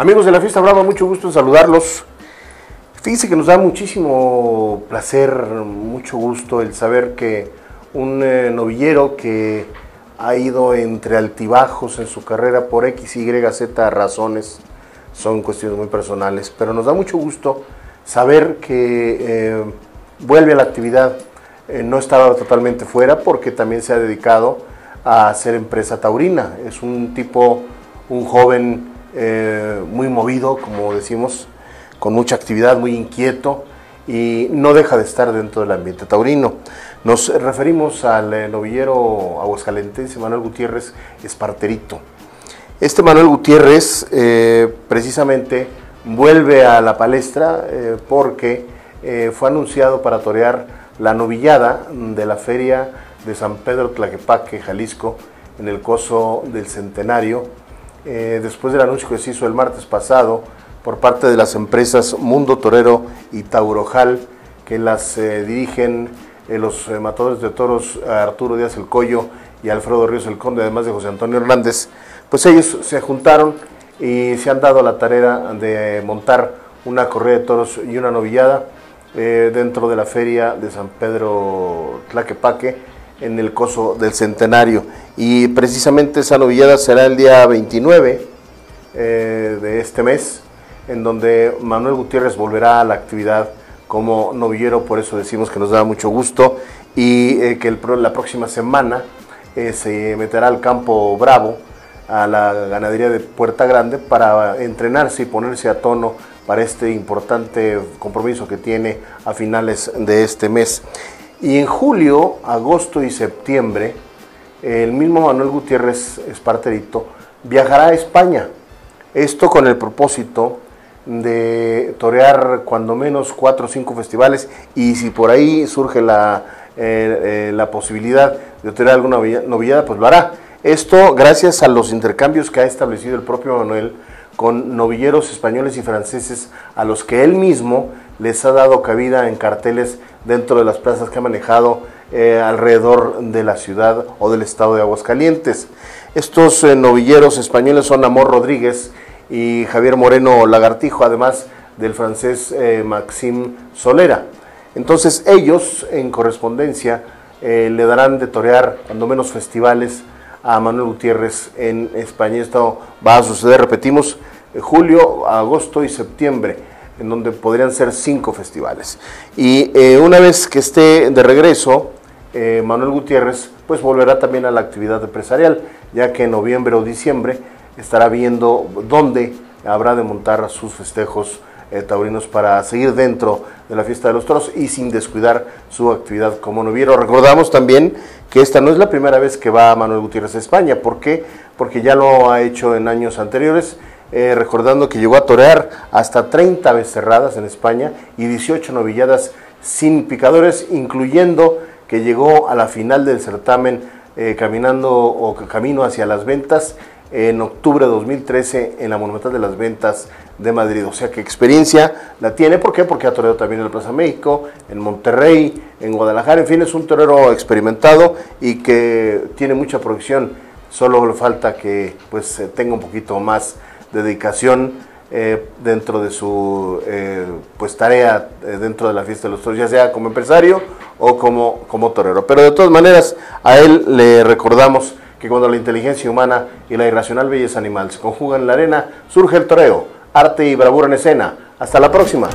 Amigos de la Fiesta Brava, mucho gusto en saludarlos. Fíjense que nos da muchísimo placer, mucho gusto el saber que un eh, novillero que ha ido entre altibajos en su carrera por X, Y, Z razones, son cuestiones muy personales, pero nos da mucho gusto saber que eh, vuelve a la actividad, eh, no estaba totalmente fuera porque también se ha dedicado a hacer empresa taurina, es un tipo, un joven eh, muy movido, como decimos, con mucha actividad, muy inquieto y no deja de estar dentro del ambiente taurino. Nos referimos al eh, novillero aguascalentense Manuel Gutiérrez Esparterito. Este Manuel Gutiérrez eh, precisamente vuelve a la palestra porque fue anunciado para torear la novillada de la feria de San Pedro Tlaquepaque, Jalisco, en el coso del Centenario, eh, después del anuncio que se hizo el martes pasado por parte de las empresas Mundo Torero y Taurojal, que las eh, dirigen eh, los matadores de toros Arturo Díaz El Collo y Alfredo Ríos El Conde, además de José Antonio Hernández, pues ellos se juntaron y se han dado la tarea de montar una correa de toros y una novillada dentro de la feria de San Pedro Tlaquepaque en el coso del centenario. Y precisamente esa novillada será el día 29 eh, de este mes, en donde Manuel Gutiérrez volverá a la actividad como novillero, por eso decimos que nos da mucho gusto, y eh, que la próxima semana eh, se meterá al campo Bravo, a la ganadería de Puerta Grande, para entrenarse y ponerse a tono para este importante compromiso que tiene a finales de este mes. Y en julio, agosto y septiembre, el mismo Manuel Gutiérrez Esparterito viajará a España. Esto con el propósito de torear cuando menos cuatro o cinco festivales y si por ahí surge la, eh, eh, la posibilidad de torear alguna novillada, pues lo hará. Esto gracias a los intercambios que ha establecido el propio Manuel con novilleros españoles y franceses a los que él mismo les ha dado cabida en carteles dentro de las plazas que ha manejado eh, alrededor de la ciudad o del estado de Aguascalientes. Estos eh, novilleros españoles son Amor Rodríguez y Javier Moreno Lagartijo, además del francés eh, Maxime Solera. Entonces ellos en correspondencia le darán de torear cuando menos festivales a Manuel Gutiérrez en España. Esto va a suceder, repetimos, julio, agosto y septiembre en donde podrían ser cinco festivales. Y eh, una vez que esté de regreso, eh, Manuel Gutiérrez pues volverá también a la actividad empresarial, ya que en noviembre o diciembre estará viendo dónde habrá de montar sus festejos eh, taurinos para seguir dentro de la fiesta de los toros y sin descuidar su actividad como noviero. Recordamos también que esta no es la primera vez que va Manuel Gutiérrez a España. ¿Por qué? Porque ya lo ha hecho en años anteriores eh, recordando que llegó a torear hasta 30 becerradas en España y 18 novilladas sin picadores, incluyendo que llegó a la final del certamen eh, caminando o camino hacia las ventas en octubre de 2013 en la Monumental de las Ventas de Madrid. O sea que experiencia la tiene. ¿Por qué? Porque ha toreado también en la Plaza México, en Monterrey, en Guadalajara. En fin, es un torero experimentado y que tiene mucha producción. Solo le falta que pues eh, tenga un poquito más dedicación eh, dentro de su eh, pues tarea eh, dentro de la fiesta de los toros, ya sea como empresario o como, como torero. Pero de todas maneras, a él le recordamos que cuando la inteligencia humana y la irracional belleza animal se conjugan en la arena, surge el toreo, arte y bravura en escena. Hasta la próxima.